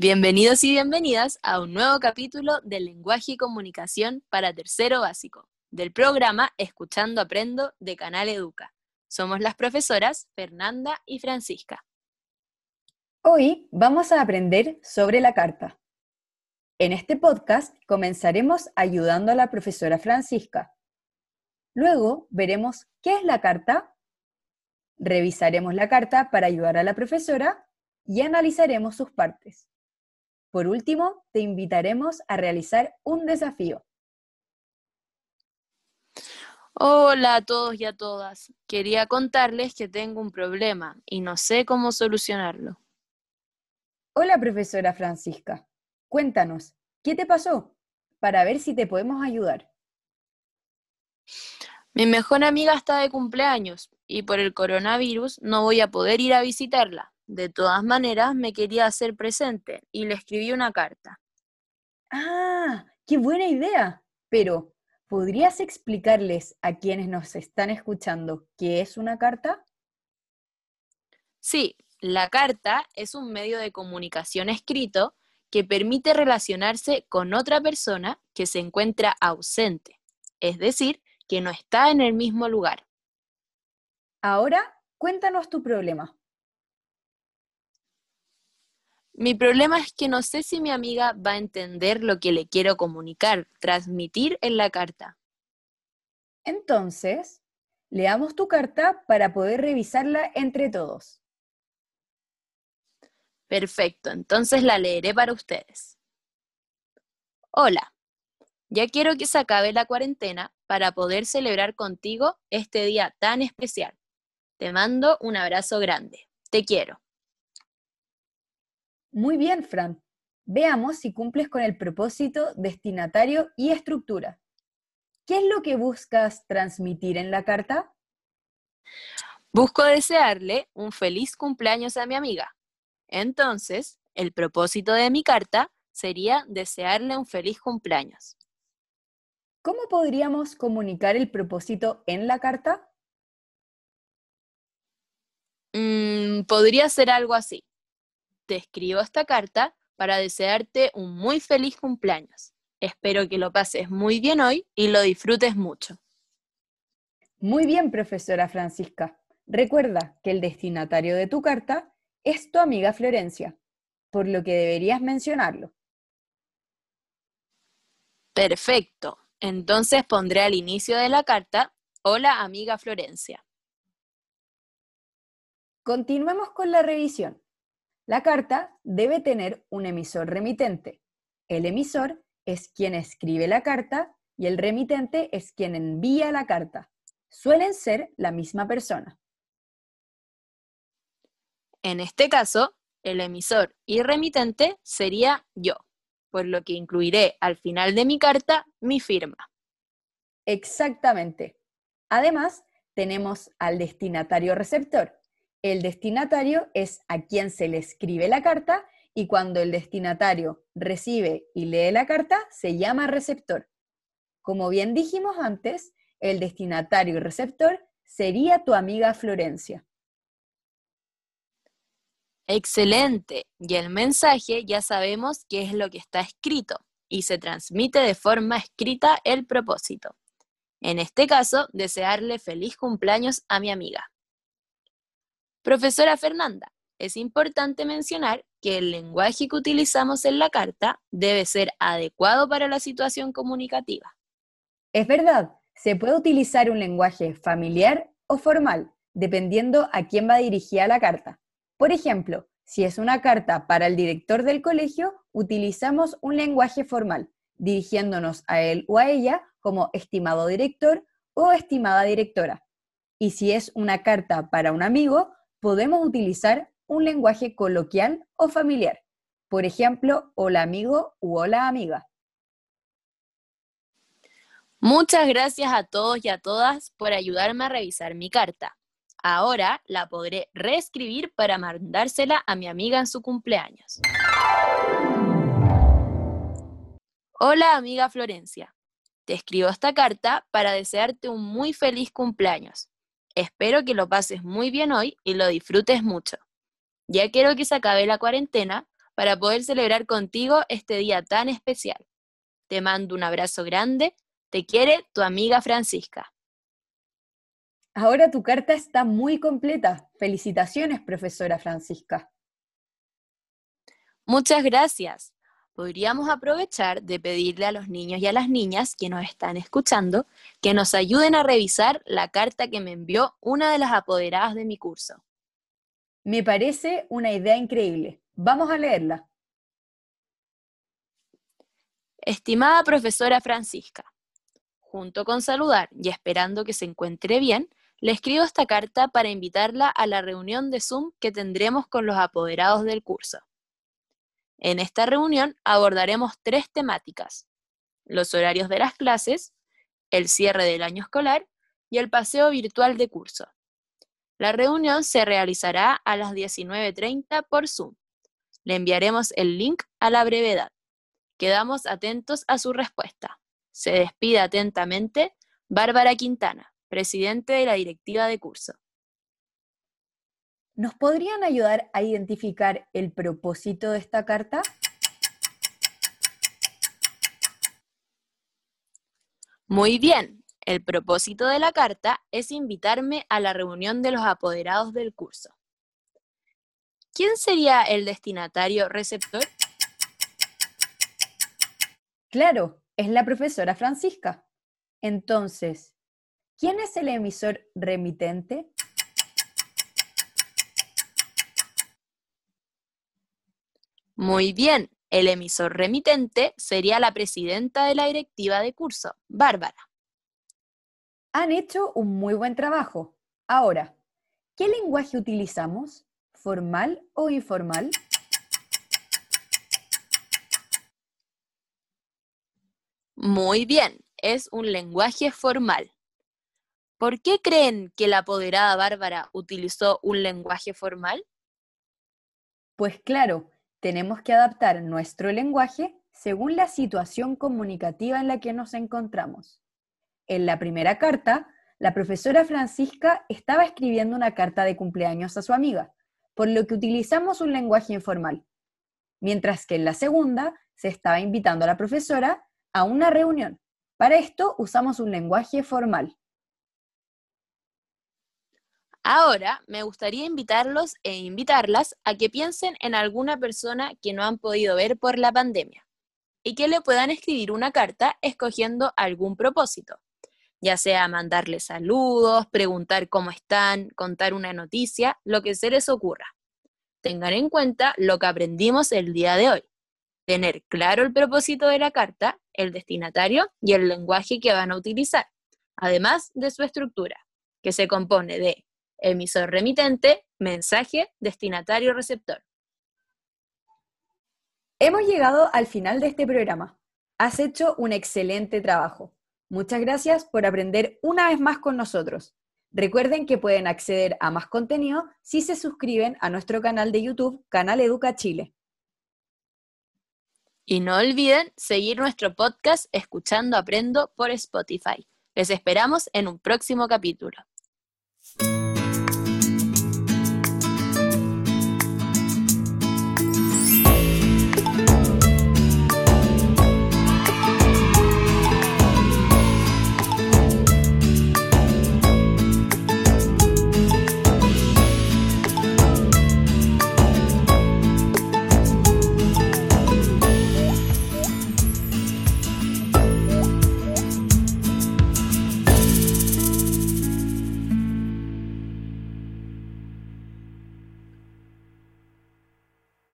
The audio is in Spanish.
Bienvenidos y bienvenidas a un nuevo capítulo de Lenguaje y Comunicación para Tercero Básico, del programa Escuchando Aprendo de Canal Educa. Somos las profesoras Fernanda y Francisca. Hoy vamos a aprender sobre la carta. En este podcast comenzaremos ayudando a la profesora Francisca. Luego veremos qué es la carta, revisaremos la carta para ayudar a la profesora y analizaremos sus partes. Por último, te invitaremos a realizar un desafío. Hola a todos y a todas. Quería contarles que tengo un problema y no sé cómo solucionarlo. Hola, profesora Francisca. Cuéntanos, ¿qué te pasó? Para ver si te podemos ayudar. Mi mejor amiga está de cumpleaños y por el coronavirus no voy a poder ir a visitarla. De todas maneras, me quería hacer presente y le escribí una carta. Ah, qué buena idea. Pero, ¿podrías explicarles a quienes nos están escuchando qué es una carta? Sí, la carta es un medio de comunicación escrito que permite relacionarse con otra persona que se encuentra ausente, es decir, que no está en el mismo lugar. Ahora, cuéntanos tu problema. Mi problema es que no sé si mi amiga va a entender lo que le quiero comunicar, transmitir en la carta. Entonces, leamos tu carta para poder revisarla entre todos. Perfecto, entonces la leeré para ustedes. Hola, ya quiero que se acabe la cuarentena para poder celebrar contigo este día tan especial. Te mando un abrazo grande. Te quiero. Muy bien, Fran. Veamos si cumples con el propósito, destinatario y estructura. ¿Qué es lo que buscas transmitir en la carta? Busco desearle un feliz cumpleaños a mi amiga. Entonces, el propósito de mi carta sería desearle un feliz cumpleaños. ¿Cómo podríamos comunicar el propósito en la carta? Mm, podría ser algo así te escribo esta carta para desearte un muy feliz cumpleaños. Espero que lo pases muy bien hoy y lo disfrutes mucho. Muy bien, profesora Francisca. Recuerda que el destinatario de tu carta es tu amiga Florencia, por lo que deberías mencionarlo. Perfecto. Entonces pondré al inicio de la carta, hola amiga Florencia. Continuemos con la revisión. La carta debe tener un emisor remitente. El emisor es quien escribe la carta y el remitente es quien envía la carta. Suelen ser la misma persona. En este caso, el emisor y remitente sería yo, por lo que incluiré al final de mi carta mi firma. Exactamente. Además, tenemos al destinatario receptor, el destinatario es a quien se le escribe la carta y cuando el destinatario recibe y lee la carta se llama receptor. Como bien dijimos antes, el destinatario y receptor sería tu amiga Florencia. Excelente. Y el mensaje ya sabemos qué es lo que está escrito y se transmite de forma escrita el propósito. En este caso, desearle feliz cumpleaños a mi amiga. Profesora Fernanda, es importante mencionar que el lenguaje que utilizamos en la carta debe ser adecuado para la situación comunicativa. Es verdad, se puede utilizar un lenguaje familiar o formal, dependiendo a quién va dirigida la carta. Por ejemplo, si es una carta para el director del colegio, utilizamos un lenguaje formal, dirigiéndonos a él o a ella como estimado director o estimada directora. Y si es una carta para un amigo, podemos utilizar un lenguaje coloquial o familiar. Por ejemplo, hola amigo u hola amiga. Muchas gracias a todos y a todas por ayudarme a revisar mi carta. Ahora la podré reescribir para mandársela a mi amiga en su cumpleaños. Hola amiga Florencia, te escribo esta carta para desearte un muy feliz cumpleaños. Espero que lo pases muy bien hoy y lo disfrutes mucho. Ya quiero que se acabe la cuarentena para poder celebrar contigo este día tan especial. Te mando un abrazo grande. Te quiere tu amiga Francisca. Ahora tu carta está muy completa. Felicitaciones, profesora Francisca. Muchas gracias. Podríamos aprovechar de pedirle a los niños y a las niñas que nos están escuchando que nos ayuden a revisar la carta que me envió una de las apoderadas de mi curso. Me parece una idea increíble. Vamos a leerla. Estimada profesora Francisca, junto con saludar y esperando que se encuentre bien, le escribo esta carta para invitarla a la reunión de Zoom que tendremos con los apoderados del curso. En esta reunión abordaremos tres temáticas, los horarios de las clases, el cierre del año escolar y el paseo virtual de curso. La reunión se realizará a las 19.30 por Zoom. Le enviaremos el link a la brevedad. Quedamos atentos a su respuesta. Se despide atentamente Bárbara Quintana, presidente de la directiva de curso. ¿Nos podrían ayudar a identificar el propósito de esta carta? Muy bien, el propósito de la carta es invitarme a la reunión de los apoderados del curso. ¿Quién sería el destinatario receptor? Claro, es la profesora Francisca. Entonces, ¿quién es el emisor remitente? Muy bien, el emisor remitente sería la presidenta de la directiva de curso, Bárbara. Han hecho un muy buen trabajo. Ahora, ¿qué lenguaje utilizamos? ¿Formal o informal? Muy bien, es un lenguaje formal. ¿Por qué creen que la apoderada Bárbara utilizó un lenguaje formal? Pues claro, tenemos que adaptar nuestro lenguaje según la situación comunicativa en la que nos encontramos. En la primera carta, la profesora Francisca estaba escribiendo una carta de cumpleaños a su amiga, por lo que utilizamos un lenguaje informal, mientras que en la segunda se estaba invitando a la profesora a una reunión. Para esto usamos un lenguaje formal. Ahora me gustaría invitarlos e invitarlas a que piensen en alguna persona que no han podido ver por la pandemia y que le puedan escribir una carta escogiendo algún propósito, ya sea mandarle saludos, preguntar cómo están, contar una noticia, lo que se les ocurra. Tengan en cuenta lo que aprendimos el día de hoy tener claro el propósito de la carta, el destinatario y el lenguaje que van a utilizar, además de su estructura, que se compone de emisor remitente, mensaje, destinatario receptor. Hemos llegado al final de este programa. Has hecho un excelente trabajo. Muchas gracias por aprender una vez más con nosotros. Recuerden que pueden acceder a más contenido si se suscriben a nuestro canal de YouTube, Canal Educa Chile. Y no olviden seguir nuestro podcast Escuchando Aprendo por Spotify. Les esperamos en un próximo capítulo.